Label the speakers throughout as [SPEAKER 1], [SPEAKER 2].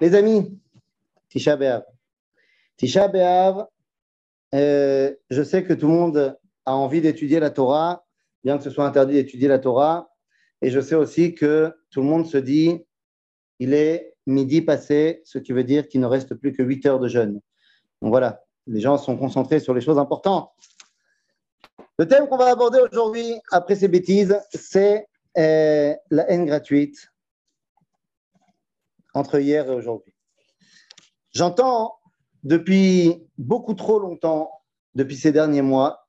[SPEAKER 1] Les amis, Tisha B'Av. Tisha B'Av, euh, je sais que tout le monde a envie d'étudier la Torah, bien que ce soit interdit d'étudier la Torah. Et je sais aussi que tout le monde se dit, il est midi passé, ce qui veut dire qu'il ne reste plus que 8 heures de jeûne. Donc voilà, les gens sont concentrés sur les choses importantes. Le thème qu'on va aborder aujourd'hui, après ces bêtises, c'est euh, la haine gratuite entre hier et aujourd'hui. J'entends depuis beaucoup trop longtemps, depuis ces derniers mois,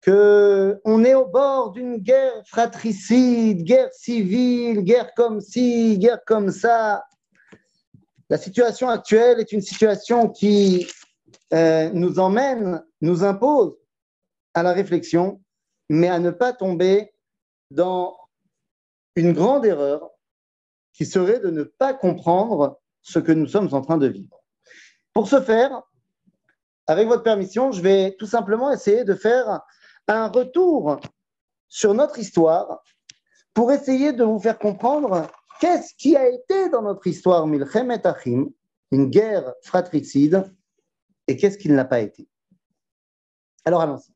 [SPEAKER 1] que on est au bord d'une guerre fratricide, guerre civile, guerre comme ci, guerre comme ça. La situation actuelle est une situation qui euh, nous emmène, nous impose à la réflexion, mais à ne pas tomber dans une grande erreur qui serait de ne pas comprendre ce que nous sommes en train de vivre. Pour ce faire, avec votre permission, je vais tout simplement essayer de faire un retour sur notre histoire pour essayer de vous faire comprendre qu'est-ce qui a été dans notre histoire Milchem Achim, une guerre fratricide, et qu'est-ce qui ne l'a pas été. Alors allons-y.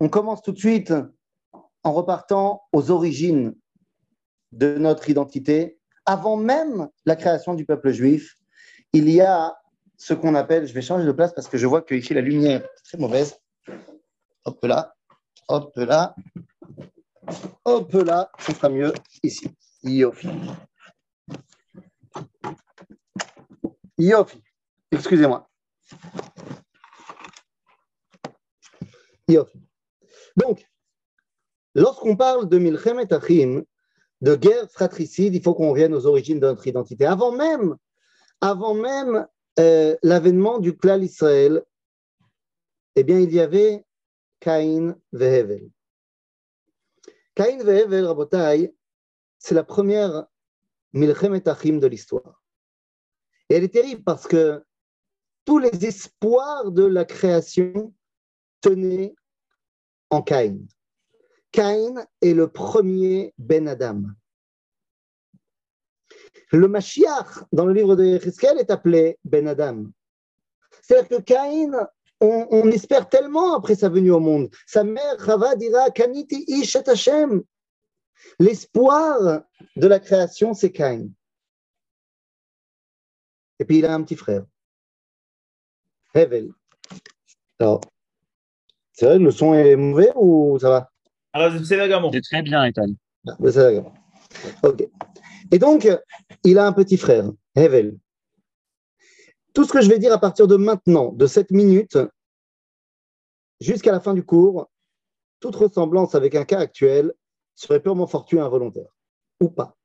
[SPEAKER 1] On commence tout de suite en repartant aux origines de notre identité. Avant même la création du peuple juif, il y a ce qu'on appelle, je vais changer de place parce que je vois que ici la lumière est très mauvaise. Hop là, hop là, hop là, ça sera mieux ici. Yofi. Yofi. Excusez-moi. Donc, lorsqu'on parle de Milchemet Achim, de guerre fratricide, il faut qu'on revienne aux origines de notre identité. Avant même, avant même euh, l'avènement du clan Israël, eh bien, il y avait Caïn Vehevel. Caïn Vehevel, Rabotai, c'est la première Milchemet Achim de l'histoire. Elle est terrible parce que tous les espoirs de la création tenaient en Caïn. Caïn est le premier Ben Adam. Le Mashiach, dans le livre de Yecheskel, est appelé Ben Adam. C'est-à-dire que Caïn, on, espère tellement après sa venue au monde. Sa mère, Chava, dira Kaniti Ish Hashem. L'espoir de la création, c'est Caïn. Et puis il a un petit frère, Hevel. Alors, c'est vrai, le son est mauvais ou ça va?
[SPEAKER 2] Alors, c'est
[SPEAKER 3] C'est très bien, Ethan.
[SPEAKER 1] Ok. Et donc, il a un petit frère, Hevel. Tout ce que je vais dire à partir de maintenant, de cette minute, jusqu'à la fin du cours, toute ressemblance avec un cas actuel serait purement fortuit involontaire, ou pas.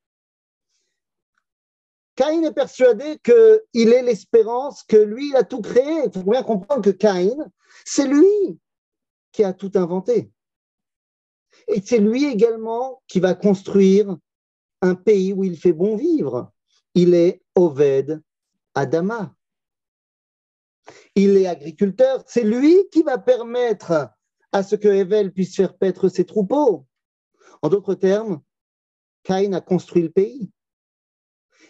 [SPEAKER 1] Caïn est persuadé qu'il est l'espérance, que lui, il a tout créé. Il faut bien comprendre que Caïn, c'est lui qui a tout inventé. Et c'est lui également qui va construire un pays où il fait bon vivre. Il est Oved Adama. Il est agriculteur. C'est lui qui va permettre à ce que Evel puisse faire paître ses troupeaux. En d'autres termes, Caïn a construit le pays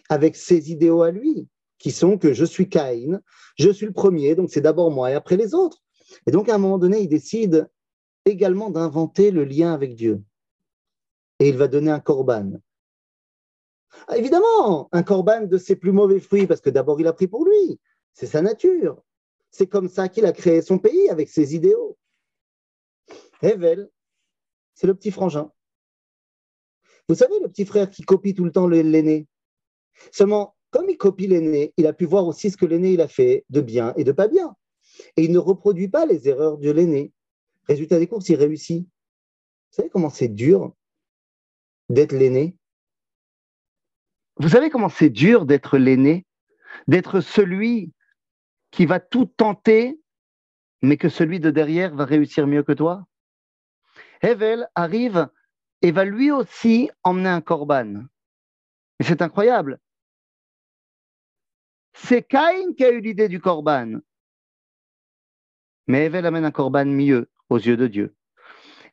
[SPEAKER 1] avec ses idéaux à lui, qui sont que je suis Caïn, je suis le premier, donc c'est d'abord moi et après les autres. Et donc à un moment donné, il décide également d'inventer le lien avec Dieu. Et il va donner un corban. Ah, évidemment, un corban de ses plus mauvais fruits, parce que d'abord il a pris pour lui, c'est sa nature. C'est comme ça qu'il a créé son pays, avec ses idéaux. Hevel, c'est le petit frangin. Vous savez, le petit frère qui copie tout le temps l'aîné. Seulement, comme il copie l'aîné, il a pu voir aussi ce que l'aîné a fait de bien et de pas bien. Et il ne reproduit pas les erreurs de l'aîné. Résultat des courses, il réussit. Vous savez comment c'est dur d'être l'aîné? Vous savez comment c'est dur d'être l'aîné? D'être celui qui va tout tenter, mais que celui de derrière va réussir mieux que toi? Hevel arrive et va lui aussi emmener un corban. Et c'est incroyable. C'est Caïn qui a eu l'idée du corban. Mais Evel amène un corban mieux aux yeux de Dieu.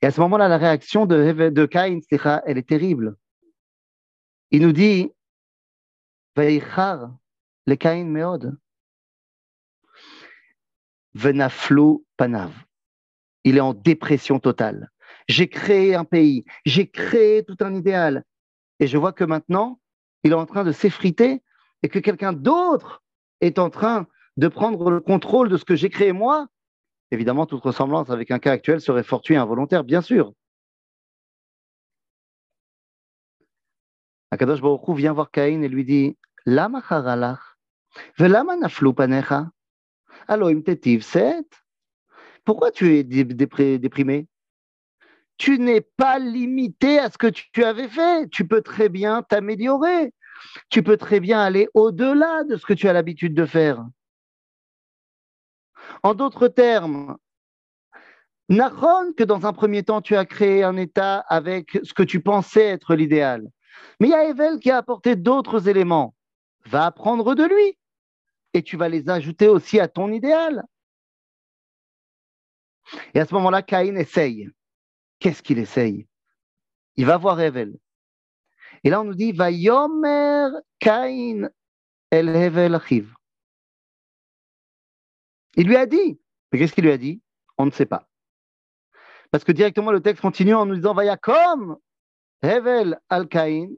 [SPEAKER 1] Et à ce moment-là, la réaction de, de Caïn, elle est terrible. Il nous dit le Caïn Meod. Venaflou Panav. Il est en dépression totale. J'ai créé un pays, j'ai créé tout un idéal. Et je vois que maintenant, il est en train de s'effriter et que quelqu'un d'autre est en train de prendre le contrôle de ce que j'ai créé moi. Évidemment, toute ressemblance avec un cas actuel serait fortuite et involontaire, bien sûr. Akadosh Baruch vient voir Caïn et lui dit Lama haralach Velama panecha Aloim set Pourquoi tu es déprimé? Tu n'es pas limité à ce que tu avais fait. Tu peux très bien t'améliorer. Tu peux très bien aller au-delà de ce que tu as l'habitude de faire. En d'autres termes, Nachon, que dans un premier temps, tu as créé un état avec ce que tu pensais être l'idéal. Mais il y a Evel qui a apporté d'autres éléments. Va apprendre de lui et tu vas les ajouter aussi à ton idéal. Et à ce moment-là, Caïn essaye. Qu'est-ce qu'il essaye? Il va voir Evel. Et là, on nous dit Va yomer Caïn el Hevel achiv. Il lui a dit. Mais qu'est-ce qu'il lui a dit? On ne sait pas. Parce que directement, le texte continue en nous disant Va yakom Hevel al Caïn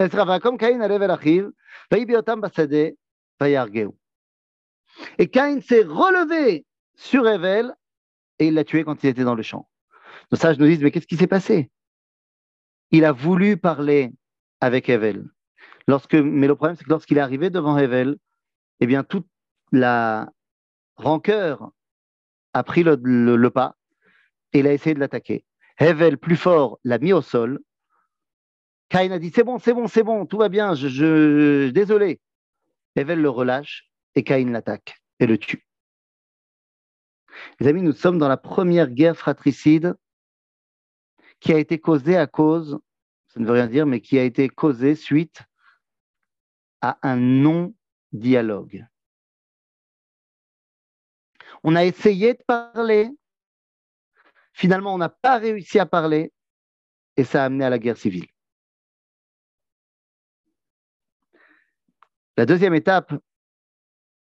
[SPEAKER 1] et Caïn s'est relevé sur Evel et il l'a tué quand il était dans le champ. Nos sages nous disent, mais qu'est-ce qui s'est passé? Il a voulu parler avec Evel. Lorsque, mais le problème, c'est que lorsqu'il est arrivé devant Evel, eh bien, toute la rancœur a pris le, pas et il a essayé de l'attaquer. Evel, plus fort, l'a mis au sol Caïn a dit c'est bon, c'est bon, c'est bon, tout va bien, je, je désolé. Evel le relâche et Caïn l'attaque et le tue. Les amis, nous sommes dans la première guerre fratricide qui a été causée à cause, ça ne veut rien dire, mais qui a été causée suite à un non-dialogue. On a essayé de parler, finalement on n'a pas réussi à parler et ça a amené à la guerre civile. La deuxième étape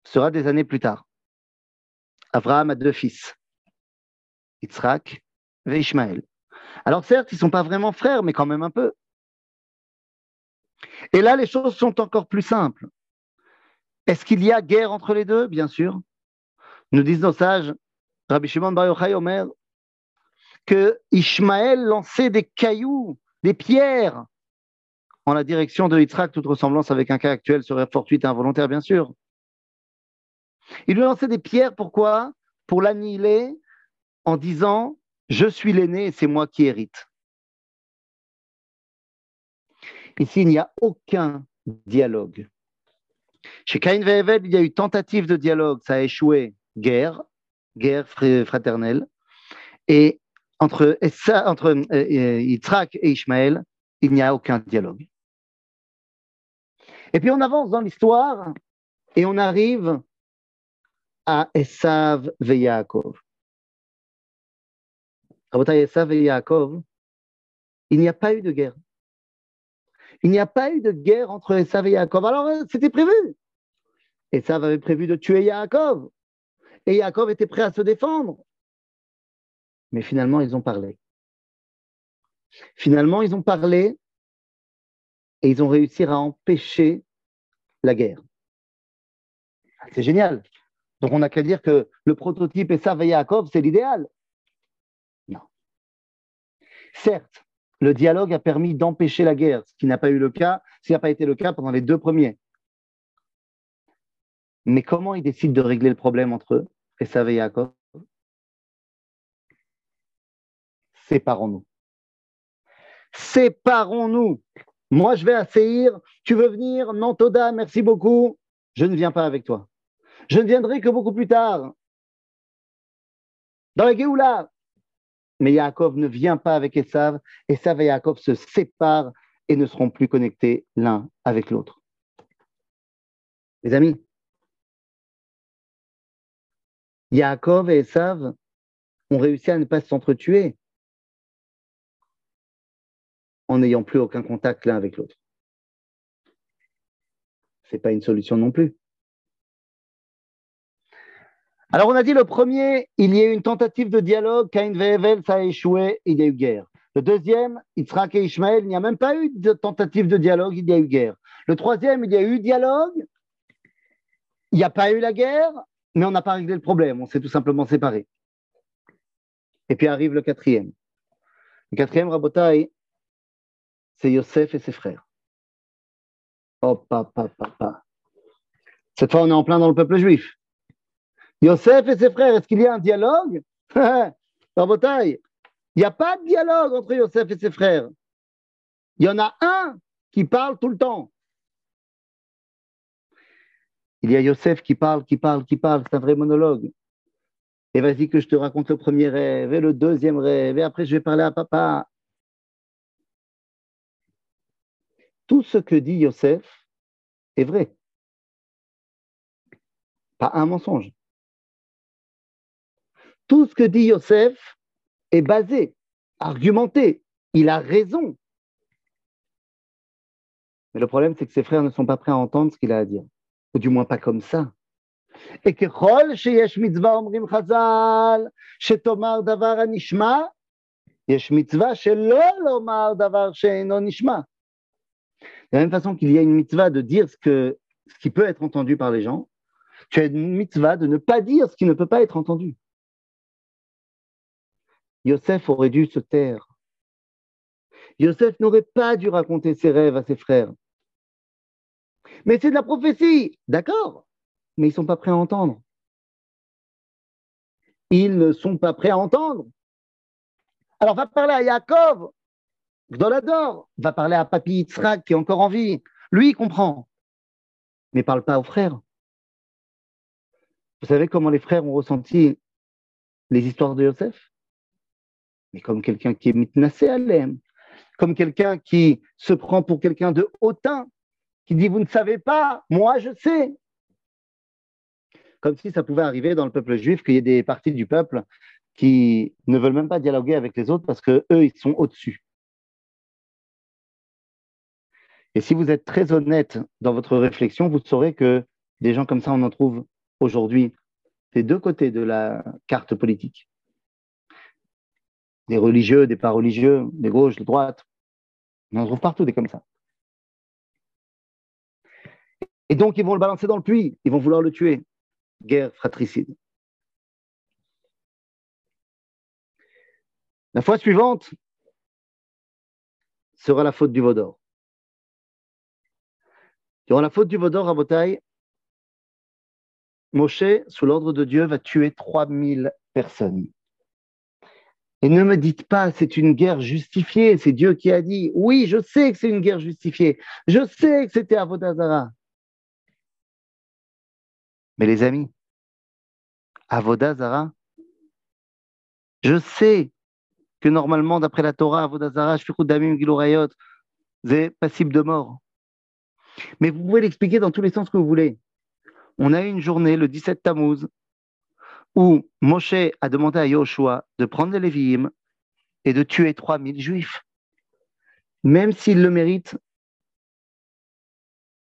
[SPEAKER 1] sera des années plus tard. Abraham a deux fils, Yitzhak et Ishmaël. Alors certes, ils ne sont pas vraiment frères, mais quand même un peu. Et là, les choses sont encore plus simples. Est-ce qu'il y a guerre entre les deux? Bien sûr. Nous disent nos sages, Rabbi Shimon Bar Yochai Omer, que Ishmaël lançait des cailloux, des pierres en la direction de Yitzhak, toute ressemblance avec un cas actuel serait fortuite et involontaire, bien sûr. Il lui lançait des pierres, pourquoi? Pour l'annihiler en disant Je suis l'aîné et c'est moi qui hérite. Ici, il n'y a aucun dialogue. Chez Cain et il y a eu tentative de dialogue, ça a échoué. Guerre, guerre fraternelle. Et entre, entre euh, euh, Yitzhak et Ishmaël, il n'y a aucun dialogue. Et puis on avance dans l'histoire et on arrive à Esav et Yaakov. Esav et Yaakov, il n'y a pas eu de guerre. Il n'y a pas eu de guerre entre Esav et Yaakov. Alors euh, c'était prévu. Esav avait prévu de tuer Yaakov. Et Yaakov était prêt à se défendre. Mais finalement, ils ont parlé. Finalement, ils ont parlé et ils ont réussi à empêcher la guerre. C'est génial. Donc on n'a qu'à dire que le prototype et Yaakov, c'est l'idéal. Non. Certes, le dialogue a permis d'empêcher la guerre, ce qui n'a pas eu le cas, ce qui n'a pas été le cas pendant les deux premiers. Mais comment ils décident de régler le problème entre eux, Esav et Yaakov Séparons-nous. Séparons-nous. Moi, je vais à Seir, tu veux venir? Non, Toda, merci beaucoup. Je ne viens pas avec toi. Je ne viendrai que beaucoup plus tard. Dans la Géoula. Mais Yaakov ne vient pas avec Esav. Esav et Yaakov se séparent et ne seront plus connectés l'un avec l'autre. Les amis, Yaakov et Esav ont réussi à ne pas s'entretuer en n'ayant plus aucun contact l'un avec l'autre. ce n'est pas une solution non plus. Alors, on a dit le premier, il y a eu une tentative de dialogue, Cain ça a échoué, il y a eu guerre. Le deuxième, Yitzhak et Ishmael, il n'y a même pas eu de tentative de dialogue, il y a eu guerre. Le troisième, il y a eu dialogue, il n'y a pas eu la guerre, mais on n'a pas réglé le problème, on s'est tout simplement séparés. Et puis arrive le quatrième. Le quatrième, Rabotai, c'est Yosef et ses frères. Oh, papa, papa. Cette fois, on est en plein dans le peuple juif. Yosef et ses frères, est-ce qu'il y a un dialogue? Rabotai, il n'y a pas de dialogue entre Yosef et ses frères. Il y en a un qui parle tout le temps. Il y a Yosef qui parle, qui parle, qui parle, c'est un vrai monologue. Et vas-y que je te raconte le premier rêve et le deuxième rêve, et après je vais parler à papa. Tout ce que dit Yosef est vrai. Pas un mensonge. Tout ce que dit Yosef est basé, argumenté. Il a raison. Mais le problème, c'est que ses frères ne sont pas prêts à entendre ce qu'il a à dire Ou du moins pas comme ça. Et que שיש מצווה אומרים חז"ל, שתאמר דבר הנשמע, יש מצווה שלא לומר דבר שאינו נשמע. De la même façon qu'il y a une mitzvah de dire ce, que, ce qui peut être entendu par les gens, tu as une mitzvah de ne pas dire ce qui ne peut pas être entendu. Yosef aurait dû se taire. Yosef n'aurait pas dû raconter ses rêves à ses frères. Mais c'est de la prophétie, d'accord, mais ils ne sont pas prêts à entendre. Ils ne sont pas prêts à entendre. Alors va parler à Yaakov, Gdolador, va parler à Papi Yitzhak qui est encore en vie. Lui, il comprend, mais parle pas aux frères. Vous savez comment les frères ont ressenti les histoires de Yosef? Mais comme quelqu'un qui est mitnassé à l'aime, comme quelqu'un qui se prend pour quelqu'un de hautain, qui dit Vous ne savez pas, moi je sais. Comme si ça pouvait arriver dans le peuple juif qu'il y ait des parties du peuple qui ne veulent même pas dialoguer avec les autres parce qu'eux, ils sont au-dessus. Et si vous êtes très honnête dans votre réflexion, vous saurez que des gens comme ça, on en trouve aujourd'hui des deux côtés de la carte politique des religieux, des pas religieux, des gauches, des droites. On en trouve partout des comme ça. Et donc, ils vont le balancer dans le puits, ils vont vouloir le tuer. Guerre fratricide. La fois suivante sera la faute du Vaudor. Durant la faute du Vaudor à Botaï, Moshe, sous l'ordre de Dieu, va tuer 3000 personnes. Et ne me dites pas, c'est une guerre justifiée, c'est Dieu qui a dit. Oui, je sais que c'est une guerre justifiée. Je sais que c'était Avodazara. Mais les amis, Avodazara, je sais que normalement, d'après la Torah, Avodazara, Damim Gilorayot, c'est passible de mort. Mais vous pouvez l'expliquer dans tous les sens que vous voulez. On a eu une journée, le 17 Tammuz, où Moshe a demandé à Yoshua de prendre les Lévi'im et de tuer 3000 juifs. Même s'il le mérite,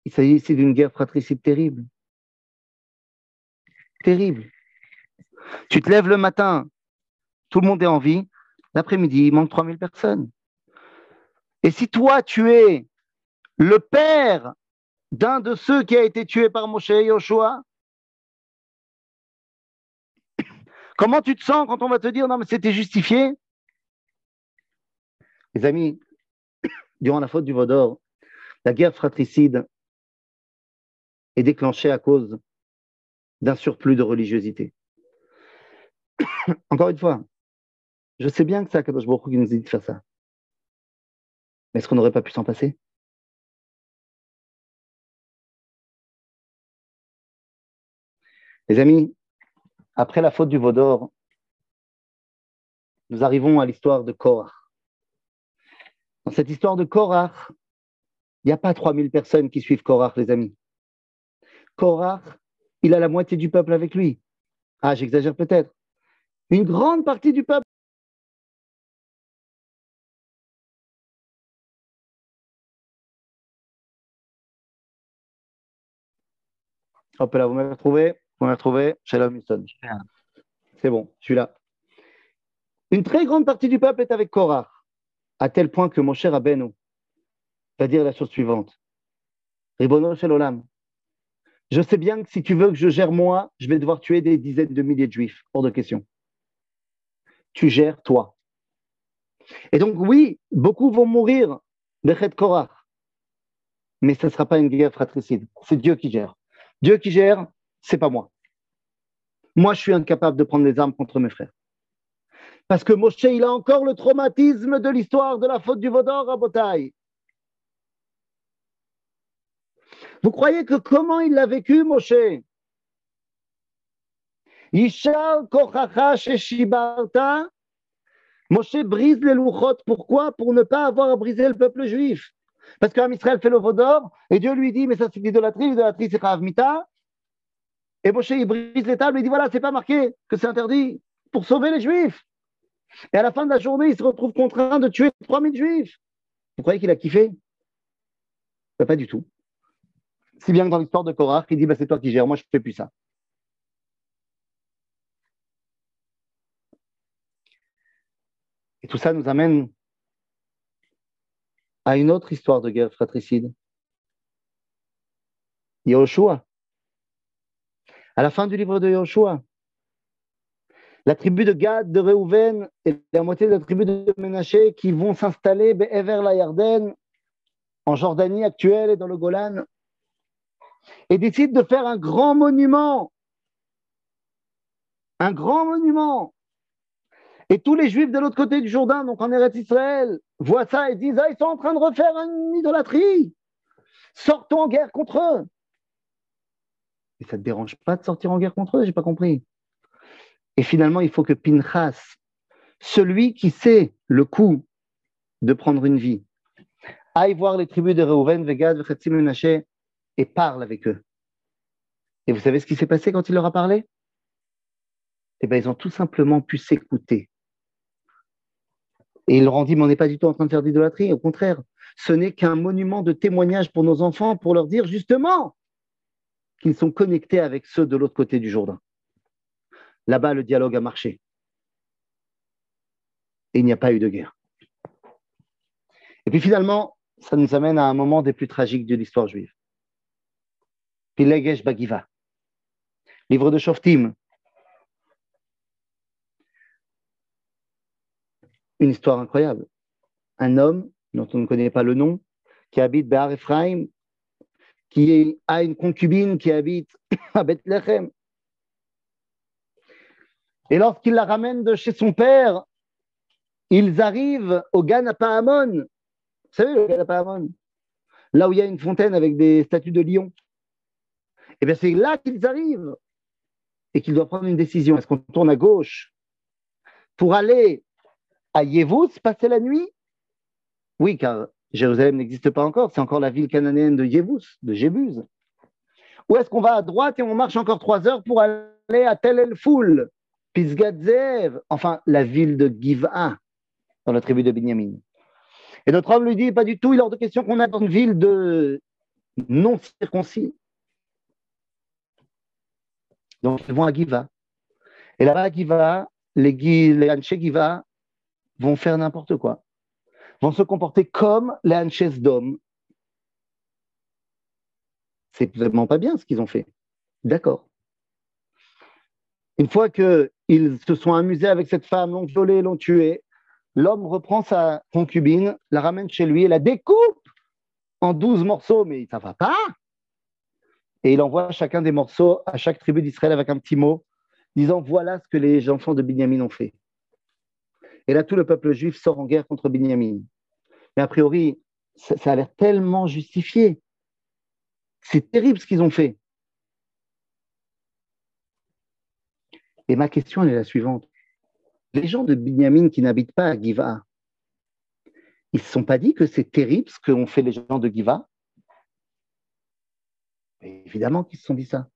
[SPEAKER 1] il s'agit ici d'une guerre fratricide terrible. Terrible. Tu te lèves le matin, tout le monde est en vie, l'après-midi, il manque 3000 personnes. Et si toi, tu es le père d'un de ceux qui a été tué par Moshe Yoshua, Comment tu te sens quand on va te dire non, mais c'était justifié? Les amis, durant la faute du Vaudor, la guerre fratricide est déclenchée à cause d'un surplus de religiosité. Encore une fois, je sais bien que c'est Akadosh Baruch qui nous dit de faire ça. Mais est-ce qu'on n'aurait pas pu s'en passer? Les amis, après la faute du Vaudor, nous arrivons à l'histoire de Korach. Dans cette histoire de Korach, il n'y a pas 3000 personnes qui suivent Korach, les amis. Korach, il a la moitié du peuple avec lui. Ah, j'exagère peut-être. Une grande partie du peuple Hop là, vous m'avez retrouvé Vous m'avez retrouvé Shalom Houston. C'est bon, je suis là. Une très grande partie du peuple est avec Korah, à tel point que mon cher Abeno va dire la chose suivante. Ribono Olam. Je sais bien que si tu veux que je gère moi, je vais devoir tuer des dizaines de milliers de juifs. Hors de question. Tu gères toi. Et donc, oui, beaucoup vont mourir de Chet Korah. Mais ce ne sera pas une guerre fratricide. C'est Dieu qui gère. Dieu qui gère, c'est pas moi. Moi, je suis incapable de prendre les armes contre mes frères. Parce que Moshe, il a encore le traumatisme de l'histoire de la faute du Vaudor à Botaï. Vous croyez que comment il l'a vécu, Moshe? Ishal Moshe brise les louchot. Pourquoi? Pour ne pas avoir à briser le peuple juif. Parce qu'un Israël fait le vaudor, et Dieu lui dit, mais ça c'est l'idolâtrie, l'idolâtrie c'est Mita. Et Moshe, il brise les tables, il dit, voilà, c'est pas marqué que c'est interdit pour sauver les juifs. Et à la fin de la journée, il se retrouve contraint de tuer 3000 juifs. Vous croyez qu'il a kiffé? Pas du tout. Si bien que dans l'histoire de Korach, il dit bah, c'est toi qui gères, moi je ne fais plus ça. Et tout ça nous amène à une autre histoire de guerre fratricide. Yahushua. À la fin du livre de Yahushua, la tribu de Gad, de Reuven et la moitié de la tribu de Ménaché qui vont s'installer vers la Yarden, en Jordanie actuelle et dans le Golan, et décide de faire un grand monument. Un grand monument. Et tous les juifs de l'autre côté du Jourdain, donc en Eretz Israël, voient ça et disent Ah, ils sont en train de refaire une idolâtrie. Sortons en guerre contre eux. Et ça ne te dérange pas de sortir en guerre contre eux, j'ai pas compris. Et finalement, il faut que Pinchas, celui qui sait le coup de prendre une vie, aille voir les tribus de Reuven, Vegad, Vechetzim, Menaché et parle avec eux. Et vous savez ce qui s'est passé quand il leur a parlé? Eh bien, ils ont tout simplement pu s'écouter. Et il leur ont dit, mais on n'est pas du tout en train de faire d'idolâtrie, au contraire, ce n'est qu'un monument de témoignage pour nos enfants, pour leur dire justement qu'ils sont connectés avec ceux de l'autre côté du Jourdain. Là-bas, le dialogue a marché. Et il n'y a pas eu de guerre. Et puis finalement, ça nous amène à un moment des plus tragiques de l'histoire juive. Pilegesh Bagiva. Livre de Shoftim. Une histoire incroyable. Un homme dont on ne connaît pas le nom, qui habite Behar Ephraim, qui a une concubine qui habite à Bethlehem. Et lorsqu'il la ramène de chez son père, ils arrivent au Ganapahamon. Vous savez, le Ganapahamon Là où il y a une fontaine avec des statues de lions. Eh bien c'est là qu'ils arrivent et qu'ils doivent prendre une décision. Est-ce qu'on tourne à gauche pour aller à Yévous, passer la nuit? Oui, car Jérusalem n'existe pas encore, c'est encore la ville cananéenne de Yévous, de Jébuse. Ou est-ce qu'on va à droite et on marche encore trois heures pour aller à Tel El Foul, Pisgadzev, enfin la ville de Giva, dans la tribu de Binyamin? Et notre homme lui dit, pas du tout, il est hors de question qu'on a dans une ville de non circoncis. Donc, ils vont à Giva. Et là-bas, à Giva, les, les Anche Giva vont faire n'importe quoi. Vont se comporter comme les Anches d'hommes. C'est vraiment pas bien ce qu'ils ont fait. D'accord. Une fois qu'ils se sont amusés avec cette femme, l'ont violée, l'ont tuée, l'homme reprend sa concubine, la ramène chez lui et la découpe en douze morceaux. Mais ça va pas et il envoie chacun des morceaux à chaque tribu d'Israël avec un petit mot, disant voilà ce que les enfants de Binyamin ont fait. Et là, tout le peuple juif sort en guerre contre Binyamin. Mais a priori, ça, a l'air tellement justifié. C'est terrible ce qu'ils ont fait. Et ma question est la suivante. Les gens de Binyamin qui n'habitent pas à Giva, ils ne se sont pas dit que c'est terrible ce qu'ont fait les gens de Giva? Évidemment qu'ils se sont dit ça.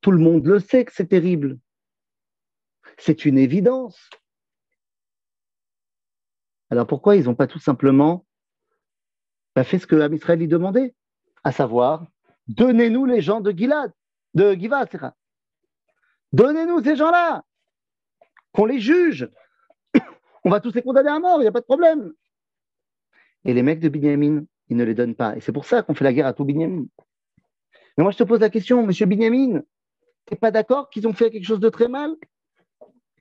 [SPEAKER 1] Tout le monde le sait que c'est terrible. C'est une évidence. Alors pourquoi ils n'ont pas tout simplement fait ce que Israël lui demandait, à savoir Donnez-nous les gens de Gilad, de Giva, Donnez-nous ces gens-là, qu'on les juge. On va tous les condamner à mort, il n'y a pas de problème. Et les mecs de Binyamin, ils ne les donnent pas. Et c'est pour ça qu'on fait la guerre à tout Binyamin. Mais moi, je te pose la question, monsieur Binyamin, tu n'es pas d'accord qu'ils ont fait quelque chose de très mal?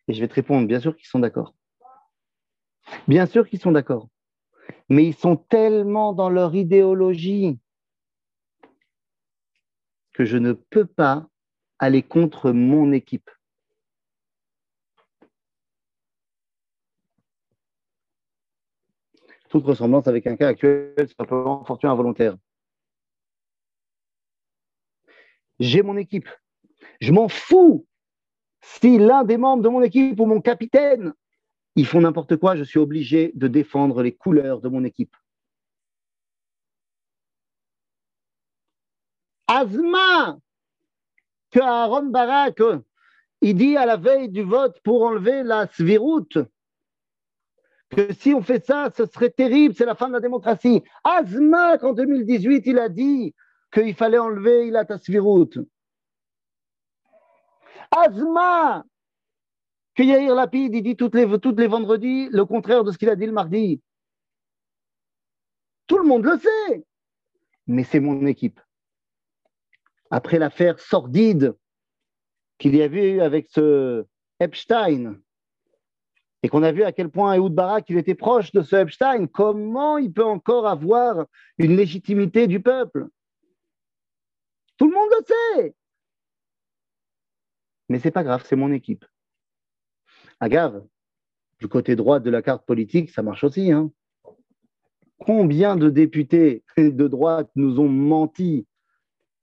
[SPEAKER 1] Et je vais te répondre, bien sûr qu'ils sont d'accord. Bien sûr qu'ils sont d'accord. Mais ils sont tellement dans leur idéologie que je ne peux pas aller contre mon équipe. Toute ressemblance avec un cas actuel, simplement fortune involontaire. J'ai mon équipe. Je m'en fous si l'un des membres de mon équipe ou mon capitaine, ils font n'importe quoi, je suis obligé de défendre les couleurs de mon équipe. Azma, que Aaron Barak, il dit à la veille du vote pour enlever la sviroute, que si on fait ça, ce serait terrible, c'est la fin de la démocratie. Azma, qu'en 2018, il a dit qu'il fallait enlever il a sviroute. Azma, que Yair Lapid, il dit toutes les, toutes les vendredis le contraire de ce qu'il a dit le mardi. Tout le monde le sait, mais c'est mon équipe. Après l'affaire sordide qu'il y avait eu avec ce Epstein, et qu'on a vu à quel point Ehud Barak il était proche de ce Epstein, comment il peut encore avoir une légitimité du peuple? Tout le monde le sait. Mais c'est pas grave, c'est mon équipe. Agave, du côté droit de la carte politique, ça marche aussi. Hein. Combien de députés de droite nous ont menti?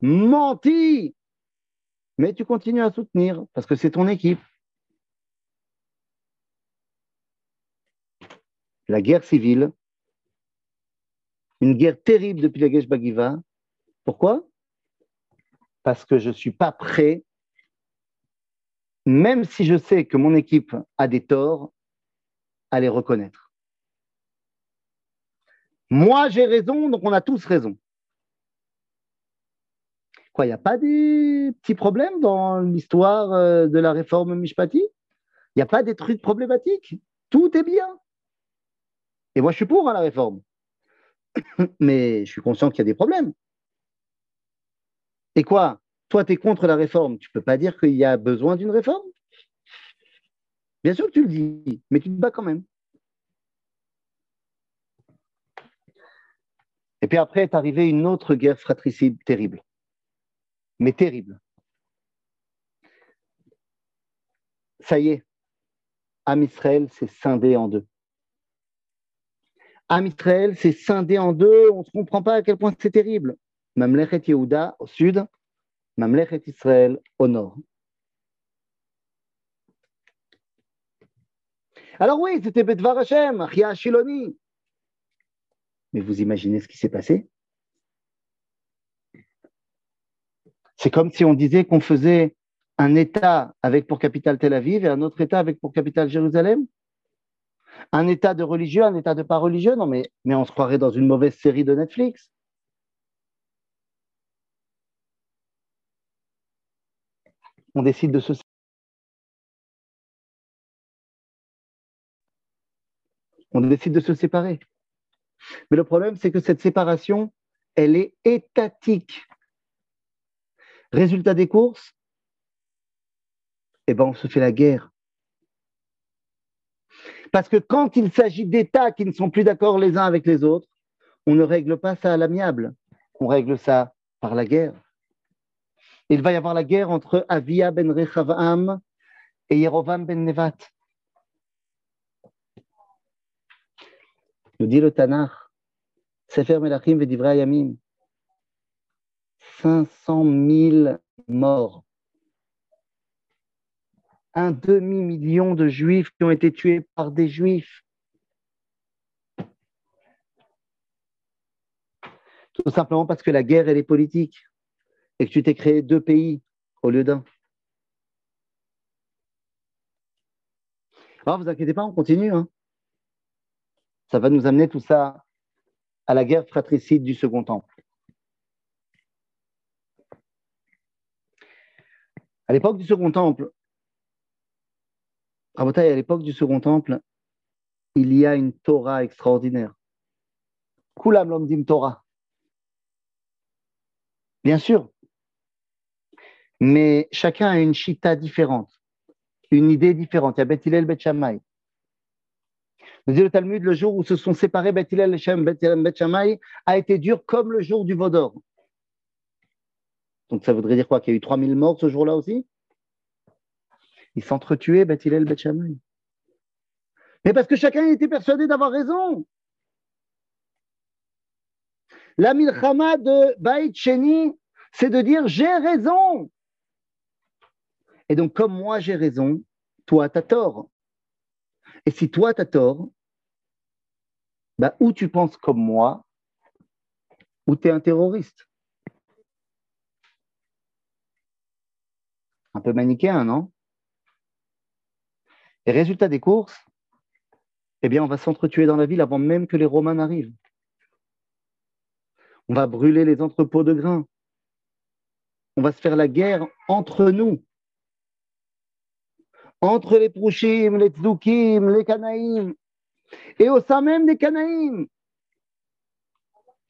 [SPEAKER 1] Menti Mais tu continues à soutenir parce que c'est ton équipe. La guerre civile, une guerre terrible depuis la Gesh Bagiva. Pourquoi? Parce que je ne suis pas prêt même si je sais que mon équipe a des torts, à les reconnaître. Moi, j'ai raison, donc on a tous raison. Quoi, il n'y a pas des petits problèmes dans l'histoire euh, de la réforme Mishpati? Il n'y a pas des trucs problématiques? Tout est bien. Et moi, je suis pour hein, la réforme. Mais je suis conscient qu'il y a des problèmes. Et quoi? Toi, tu es contre la réforme, tu ne peux pas dire qu'il y a besoin d'une réforme? Bien sûr que tu le dis, mais tu te bats quand même. Et puis après est arrivée une autre guerre fratricide terrible, mais terrible. Ça y est, Am Israël s'est scindé en deux. Am Israël s'est scindé en deux, on ne comprend pas à quel point c'est terrible. Mamlechet Yehuda au sud Mamlechet Israël au nord. Alors oui, c'était Betvar Hashem, Achia Shiloni. Mais vous imaginez ce qui s'est passé? C'est comme si on disait qu'on faisait un État avec pour capitale Tel Aviv et un autre État avec pour capitale Jérusalem? Un État de religieux, un État de pas religieux Non, mais, on se croirait dans une mauvaise série de Netflix. on décide de se on décide de se séparer. Mais le problème, c'est que cette séparation, elle est étatique. Résultat des courses, eh ben, on se fait la guerre. Parce que quand il s'agit d'États qui ne sont plus d'accord les uns avec les autres, on ne règle pas ça à l'amiable, on règle ça par la guerre. Il va y avoir la guerre entre Avia ben Rechavam et Yerovam ben Nevat. Nous dit le Tanakh, Sefer Melachim Vedivra Yamim, 500 000 morts. Un demi-million de juifs qui ont été tués par des juifs. Tout simplement parce que la guerre, elle est politique et que tu t'es créé deux pays au lieu d'un. Alors, vous inquiétez pas, on continue. Hein. Ça va nous amener tout ça à la guerre fratricide du Second Temple. À l'époque du Second Temple, à l'époque du Second Temple, il y a une Torah extraordinaire. Kulam l'omdim Torah. Bien sûr. Mais chacun a une chita différente, une idée différente. Il y a Beth Hillel, Beth dit le Talmud, le jour où se sont séparés Beth Hillel et Beth a été dur comme le jour du Vaudor. Donc ça voudrait dire quoi? Qu'il y a eu 3000 morts ce jour-là aussi? Ils s'entretuaient, Beth Shammai. Mais parce que chacun était persuadé d'avoir raison. La milchama de Baït c'est de dire j'ai raison. Et donc, comme moi j'ai raison, toi tu as tort. Et si toi tu as tort, bah, ou tu penses comme moi, ou tu es un terroriste? Un peu manichéen, non? Et résultat des courses, eh bien, on va s'entretuer dans la ville avant même que les Romains n'arrivent. On va brûler les entrepôts de grains. On va se faire la guerre entre nous. Entre les Prouchim, les Tzoukim, les Canaïm. Et au sein même des Canaïm.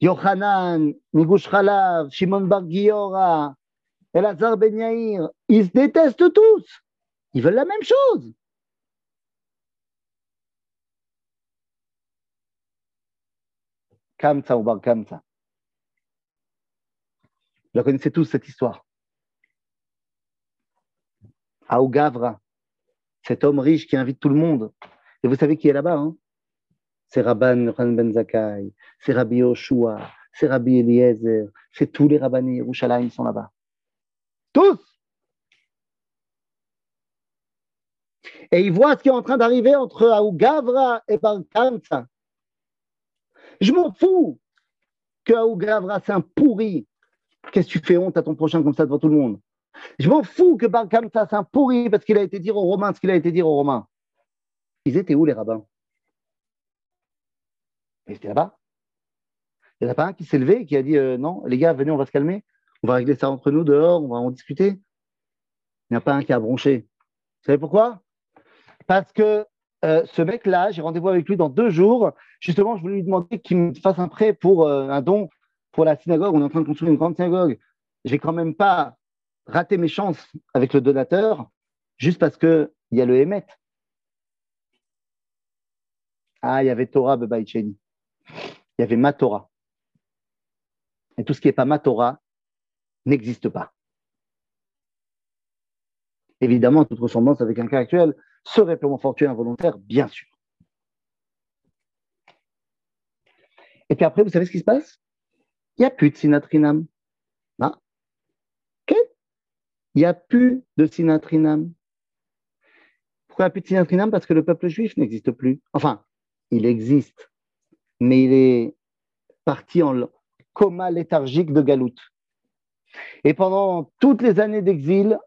[SPEAKER 1] Yohanan, Migush Khalav, Shimon Bar Giora, Elazar Ben Yair, ils se détestent tous. Ils veulent la même chose. Kamsa ou Bar Kamsa. Vous connaissez tous, cette histoire. Aougavra, cet homme riche qui invite tout le monde. Et vous savez qui est là-bas hein? C'est Rabban Ben Zakai, c'est Rabbi Yoshua, c'est Rabbi Eliezer, c'est tous les rabbins Yerushalayim sont là-bas. Tous Et il voit ce qui est en train d'arriver entre Aougavra et Bar Kamsa. Je m'en fous que Aougavra, c'est un pourri. Qu'est-ce que tu fais honte à ton prochain comme ça devant tout le monde? Je m'en fous que Bar c'est un pourri parce qu'il a été dire aux Romains ce qu'il a été dire aux Romains. Ils étaient où les rabbins? Ils étaient là-bas. Il n'y en a pas un qui s'est levé et qui a dit euh, non, les gars, venez, on va se calmer. On va régler ça entre nous dehors, on va en discuter. Il n'y a pas un qui a bronché. Vous savez pourquoi? Parce que euh, ce mec-là, j'ai rendez-vous avec lui dans deux jours. Justement, je voulais lui demander qu'il me fasse un prêt pour euh, un don pour la synagogue. On est en train de construire une grande synagogue. Je vais quand même pas rater mes chances avec le donateur juste parce qu'il y a le Hémet. Ah, il y avait Torah Bebaïcheni. Il y avait ma Torah. Et tout ce qui n'est pas ma Torah n'existe pas. Évidemment, toute ressemblance avec un cas actuel serait purement fortuit involontaire, bien sûr. Et puis après, vous savez ce qui se passe? Il n'y a plus de sinatrinam. Ah. Il n'y a plus de sinatrinam. Pourquoi il n'y a plus de sinatrinam Parce que le peuple juif n'existe plus. Enfin, il existe, mais il est parti en coma léthargique de Galoute. Et pendant toutes les années d'exil,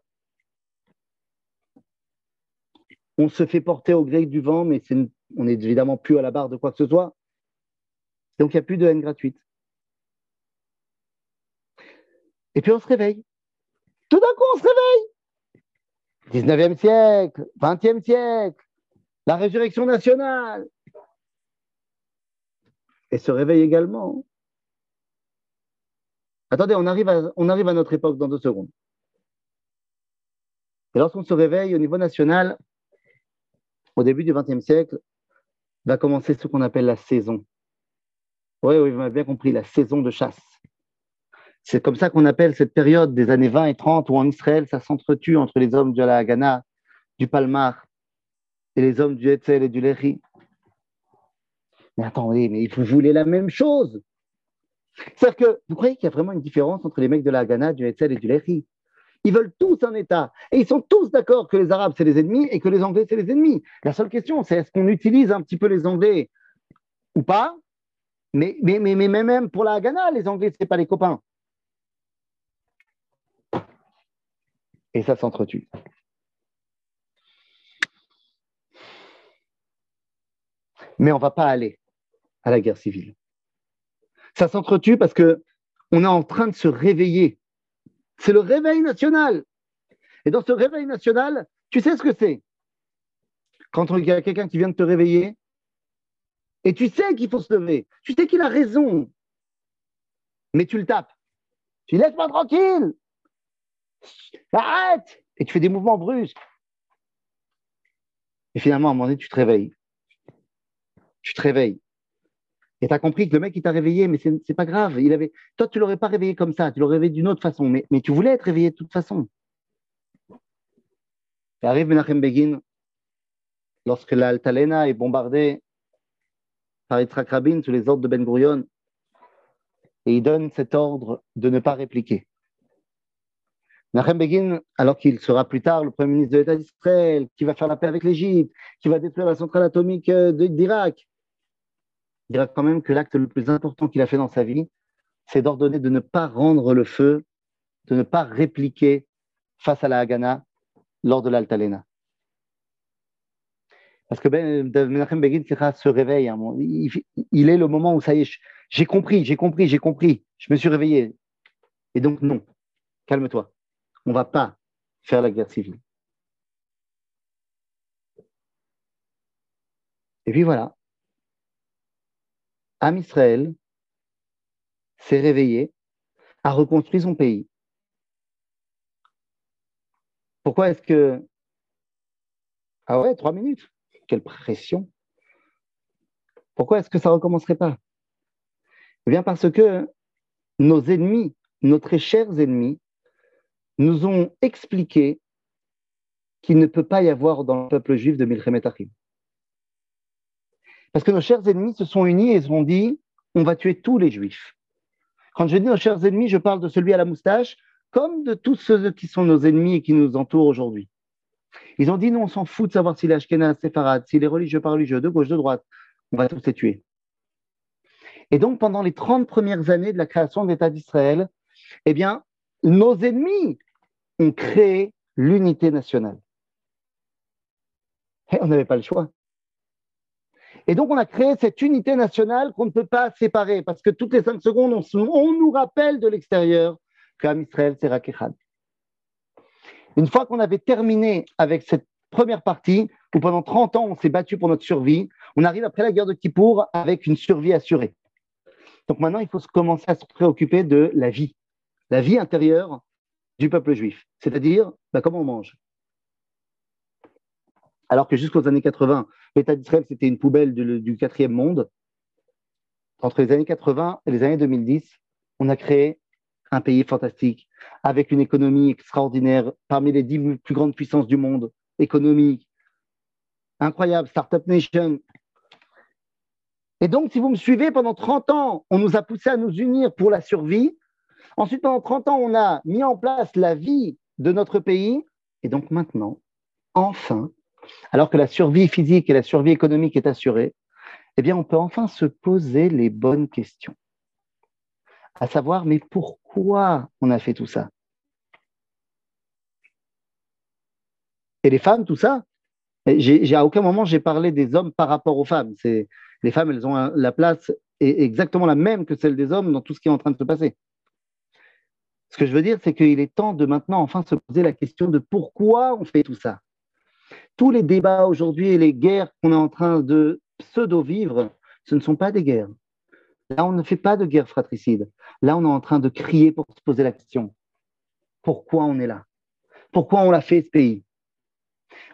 [SPEAKER 1] on se fait porter au gré du vent, mais on n'est évidemment plus à la barre de quoi que ce soit. Donc il n'y a plus de haine gratuite. Et puis on se réveille. Tout d'un coup, on se réveille. 19e siècle, 20e siècle, la résurrection nationale. Et se réveille également. Attendez, on arrive, à, on arrive à notre époque dans deux secondes. Et lorsqu'on se réveille au niveau national, au début du XXe siècle, va commencer ce qu'on appelle la saison. Oui, oui, vous m'avez bien compris, la saison de chasse. C'est comme ça qu'on appelle cette période des années 20 et 30 où en Israël, ça s'entretue entre les hommes de la Haganah, du Palmar et les hommes du Etzel et du Lehi. Mais attendez, mais vous voulez la même chose. C'est-à-dire que vous croyez qu'il y a vraiment une différence entre les mecs de la Haganah, du Etzel et du Lehi? Ils veulent tous un État. Et ils sont tous d'accord que les Arabes, c'est les ennemis et que les Anglais, c'est les ennemis. La seule question, c'est est-ce qu'on utilise un petit peu les Anglais ou pas? Mais, mais, mais, mais, même pour la Haganah, les Anglais, ce pas les copains. Et ça s'entretue. Mais on ne va pas aller à la guerre civile. Ça s'entretue parce que on est en train de se réveiller c'est le réveil national. Et dans ce réveil national, tu sais ce que c'est? Quand il y a quelqu'un qui vient de te réveiller, et tu sais qu'il faut se lever, tu sais qu'il a raison, mais tu le tapes. Tu laisse-moi tranquille Arrête Et tu fais des mouvements brusques. Et finalement, à un moment donné, tu te réveilles. Tu te réveilles. Et tu as compris que le mec, il t'a réveillé, mais c'est n'est pas grave. Toi, tu l'aurais pas réveillé comme ça, tu l'aurais réveillé d'une autre façon, mais, tu voulais être réveillé de toute façon. Et arrive Menachem Begin, lorsque l'Altalena est bombardée par Yitzhak Rabin sous les ordres de Ben Gurion, et il donne cet ordre de ne pas répliquer. Menachem Begin, alors qu'il sera plus tard le Premier ministre de l'État d'Israël, qui va faire la paix avec l'Égypte, qui va détruire la centrale atomique euh, d'Irak, dira quand même que l'acte le plus important qu'il a fait dans sa vie, c'est d'ordonner de ne pas rendre le feu, de ne pas répliquer face à la Haganah lors de l'Altalena. Parce que ben, Menachem Begin se réveille. Hein, il, est le moment où ça y est, j'ai compris, j'ai compris, j'ai compris, je me suis réveillé. Et donc, non, calme-toi. On ne va pas faire la guerre civile. Et puis voilà, Am Israël s'est réveillé, a reconstruit son pays. Pourquoi est-ce que. Ah ouais, trois minutes. Quelle pression. Pourquoi est-ce que ça ne recommencerait pas? Eh bien, parce que nos ennemis, nos très chers ennemis, nous ont expliqué qu'il ne peut pas y avoir dans le peuple juif de Milchemet Achim. Parce que nos chers ennemis se sont unis et se sont dit on va tuer tous les juifs. Quand je dis nos chers ennemis, je parle de celui à la moustache, comme de tous ceux qui sont nos ennemis et qui nous entourent aujourd'hui. Ils ont dit non, on s'en fout de savoir s'il est Ashkenaz, séfarade, s'il est religieux, pas religieux, de gauche, de droite. On va tous les tuer. Et donc, pendant les 30 premières années de la création de l'État d'Israël, eh bien, nos ennemis ont créé l'unité nationale. Et on n'avait pas le choix. Et donc, on a créé cette unité nationale qu'on ne peut pas séparer parce que toutes les cinq secondes, on, nous rappelle de l'extérieur qu'Am Israël, c'est Rakechad. Une fois qu'on avait terminé avec cette première partie, où pendant 30 ans, on s'est battu pour notre survie, on arrive après la guerre de Kippour avec une survie assurée. Donc maintenant, il faut commencer à se préoccuper de la vie, la vie intérieure du peuple juif, c'est-à-dire bah, comment on mange, alors que jusqu'aux années 80, l'État d'Israël, c'était une poubelle du, quatrième monde. Entre les années 80 et les années 2010, on a créé un pays fantastique, avec une économie extraordinaire, parmi les dix plus grandes puissances du monde, économique, incroyable, Startup Nation. Et donc, si vous me suivez, pendant 30 ans, on nous a poussé à nous unir pour la survie. Ensuite, pendant 30 ans, on a mis en place la vie de notre pays. Et donc maintenant, enfin, alors que la survie physique et la survie économique est assurée, eh bien, on peut enfin se poser les bonnes questions. À savoir, mais pourquoi on a fait tout ça? Et les femmes, tout ça? J'ai, À aucun moment, j'ai parlé des hommes par rapport aux femmes. Les femmes, elles ont la place exactement la même que celle des hommes dans tout ce qui est en train de se passer. Ce que je veux dire, c'est qu'il est temps de maintenant enfin se poser la question de pourquoi on fait tout ça tous les débats aujourd'hui et les guerres qu'on est en train de pseudo-vivre, ce ne sont pas des guerres. Là, on ne fait pas de guerre fratricide. Là, on est en train de crier pour se poser la question. Pourquoi on est là? Pourquoi on l'a fait, ce pays?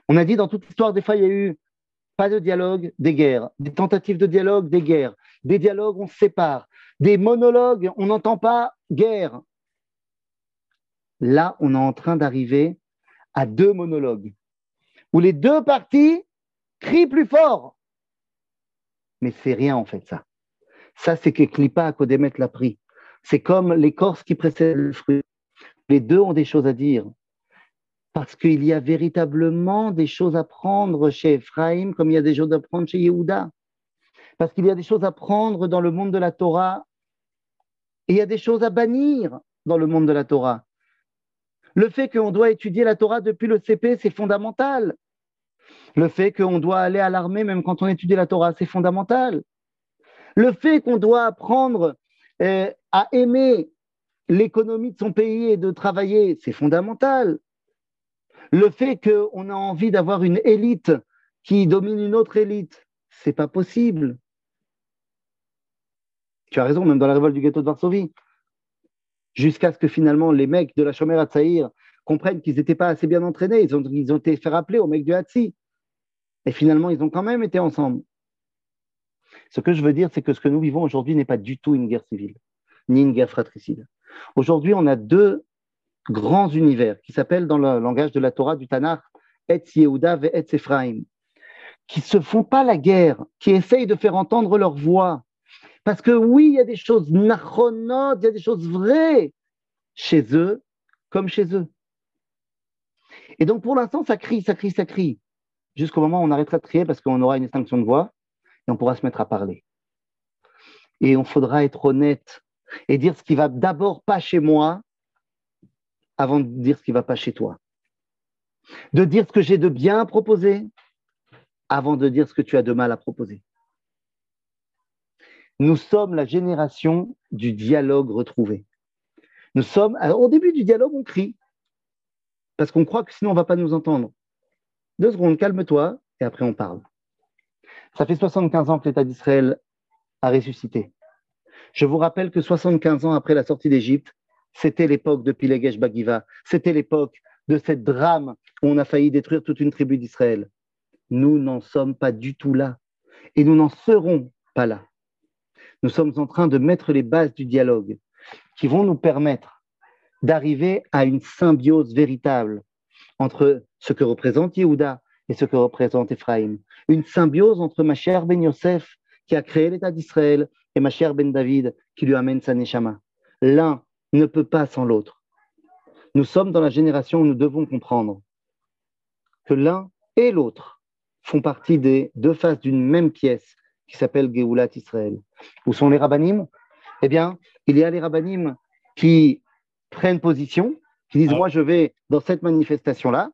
[SPEAKER 1] On a dit dans toute l'histoire, des fois, il y a eu pas de dialogue, des guerres. Des tentatives de dialogue, des guerres. Des dialogues, on se sépare. Des monologues, on n'entend pas guerre. Là, on est en train d'arriver à deux monologues où les deux parties crient plus fort. Mais c'est rien en fait ça. Ça, c'est que Klippa à Kodemet l'a pris. C'est comme l'écorce qui précède le fruit. Les deux ont des choses à dire. Parce qu'il y a véritablement des choses à prendre chez Ephraim, comme il y a des choses à prendre chez Yehuda. Parce qu'il y a des choses à prendre dans le monde de la Torah et il y a des choses à bannir dans le monde de la Torah. Le fait qu'on doit étudier la Torah depuis le CP, c'est fondamental. Le fait qu'on doit aller à l'armée même quand on étudie la Torah, c'est fondamental. Le fait qu'on doit apprendre euh, à aimer l'économie de son pays et de travailler, c'est fondamental. Le fait qu'on a envie d'avoir une élite qui domine une autre élite, c'est pas possible. Tu as raison, même dans la révolte du ghetto de Varsovie. Jusqu'à ce que finalement les mecs de la Shomer Hatzaïr comprennent qu'ils n'étaient pas assez bien entraînés. Ils ont, été fait rappeler aux mecs du Hatzi. Et finalement, ils ont quand même été ensemble. Ce que je veux dire, c'est que ce que nous vivons aujourd'hui n'est pas du tout une guerre civile, ni une guerre fratricide. Aujourd'hui, on a deux grands univers qui s'appellent dans le langage de la Torah du Tanakh Etz Yehuda et Etz Ephraim, qui se font pas la guerre, qui essayent de faire entendre leur voix. Parce que oui, il y a des choses nachonotes, il y a des choses vraies chez eux comme chez eux. Et donc pour l'instant, ça crie, ça crie, ça crie, jusqu'au moment où on arrêtera de crier parce qu'on aura une extinction de voix et on pourra se mettre à parler. Et on faudra être honnête et dire ce qui va d'abord pas chez moi avant de dire ce qui va pas chez toi. De dire ce que j'ai de bien à proposer avant de dire ce que tu as de mal à proposer. Nous sommes la génération du dialogue retrouvé. Nous sommes, au début du dialogue, on crie, parce qu'on croit que sinon on ne va pas nous entendre. Deux secondes, calme-toi, et après on parle. Ça fait 75 ans que l'État d'Israël a ressuscité. Je vous rappelle que 75 ans après la sortie d'Égypte, c'était l'époque de Pilegesh Bagiva, c'était l'époque de cette drame où on a failli détruire toute une tribu d'Israël. Nous n'en sommes pas du tout là et nous n'en serons pas là. Nous sommes en train de mettre les bases du dialogue qui vont nous permettre d'arriver à une symbiose véritable entre ce que représente Yehuda et ce que représente Ephraim. Une symbiose entre ma chère Ben Yosef, qui a créé l'État d'Israël, et ma chère Ben David, qui lui amène sa Neshama. L'un ne peut pas sans l'autre. Nous sommes dans la génération où nous devons comprendre que l'un et l'autre font partie des deux faces d'une même pièce qui s'appelle Geulat Israël. Où sont les rabbinim? Eh bien, il y a les rabbinim qui prennent position, qui disent, ah. moi je vais dans cette manifestation-là,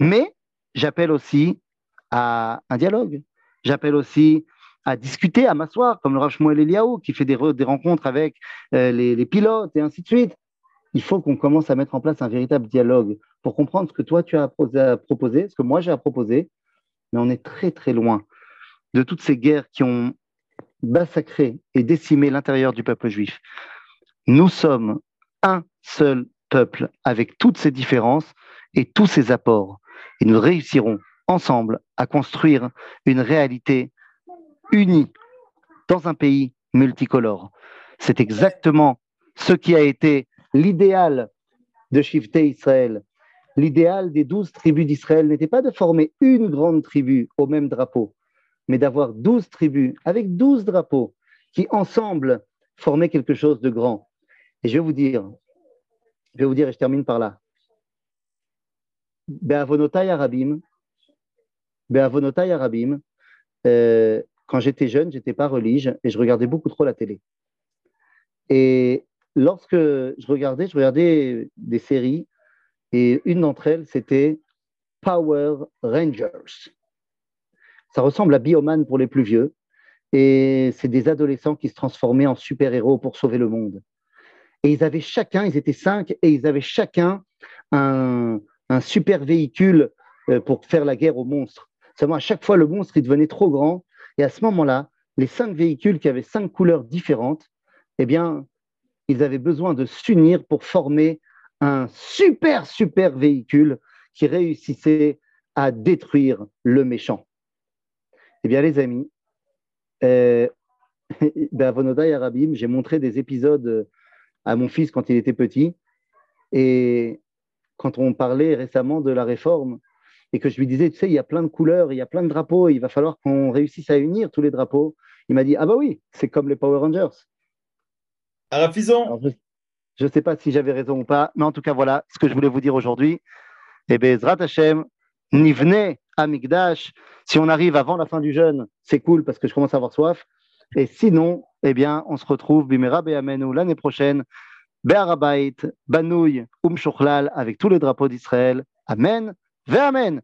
[SPEAKER 1] mais j'appelle aussi à un dialogue. J'appelle aussi à discuter, à m'asseoir, comme le Rav Shmuel Eliaou, qui fait des, des rencontres avec euh, les, les, pilotes et ainsi de suite. Il faut qu'on commence à mettre en place un véritable dialogue pour comprendre ce que toi tu as proposé, ce que moi j'ai à proposer. Mais on est très très loin de toutes ces guerres qui ont massacré et décimé l'intérieur du peuple juif. Nous sommes un seul peuple avec toutes ses différences et tous ses apports. Et nous réussirons ensemble à construire une réalité unis dans un pays multicolore. C'est exactement ce qui a été l'idéal de Shifté Israël. L'idéal des douze tribus d'Israël n'était pas de former une grande tribu au même drapeau, mais d'avoir douze tribus avec douze drapeaux qui ensemble formaient quelque chose de grand. Et je vais vous dire, je vais vous dire, et je termine par là. Be'avonotai Arabim, Be'avonotai Arabim, euh, quand j'étais jeune, j'étais pas religieux et je regardais beaucoup trop la télé. Et lorsque je regardais, je regardais des séries et une d'entre elles, c'était Power Rangers. Ça ressemble à Bioman pour les plus vieux et c'est des adolescents qui se transformaient en super-héros pour sauver le monde. Et ils avaient chacun, ils étaient cinq, et ils avaient chacun un, super véhicule euh, pour faire la guerre aux monstres. Seulement, à chaque fois, le monstre, il devenait trop grand et à ce moment-là, les cinq véhicules qui avaient cinq couleurs différentes, eh bien, ils avaient besoin de s'unir pour former un super, super véhicule qui réussissait à détruire le méchant. Eh bien, les amis, euh, ben, et Arabim, j'ai montré des épisodes à mon fils quand il était petit. Et quand on parlait récemment de la réforme, et que je lui disais, tu sais, il y a plein de couleurs, il y a plein de drapeaux, il va falloir qu'on réussisse à unir tous les drapeaux. Il m'a dit, ah bah oui, c'est comme les Power Rangers. Je ne sais pas si j'avais raison ou pas, mais en tout cas, voilà ce que je voulais vous dire aujourd'hui. Et eh bien, Zrat Hashem, Nivne Amigdash, si on arrive avant la fin du jeûne, c'est cool parce que je commence à avoir soif. Et sinon, eh bien, on se retrouve Bimera Be'amenu l'année prochaine, Be'arabait, Banouy, Um avec tous les drapeaux d'Israël. Amen. Amen.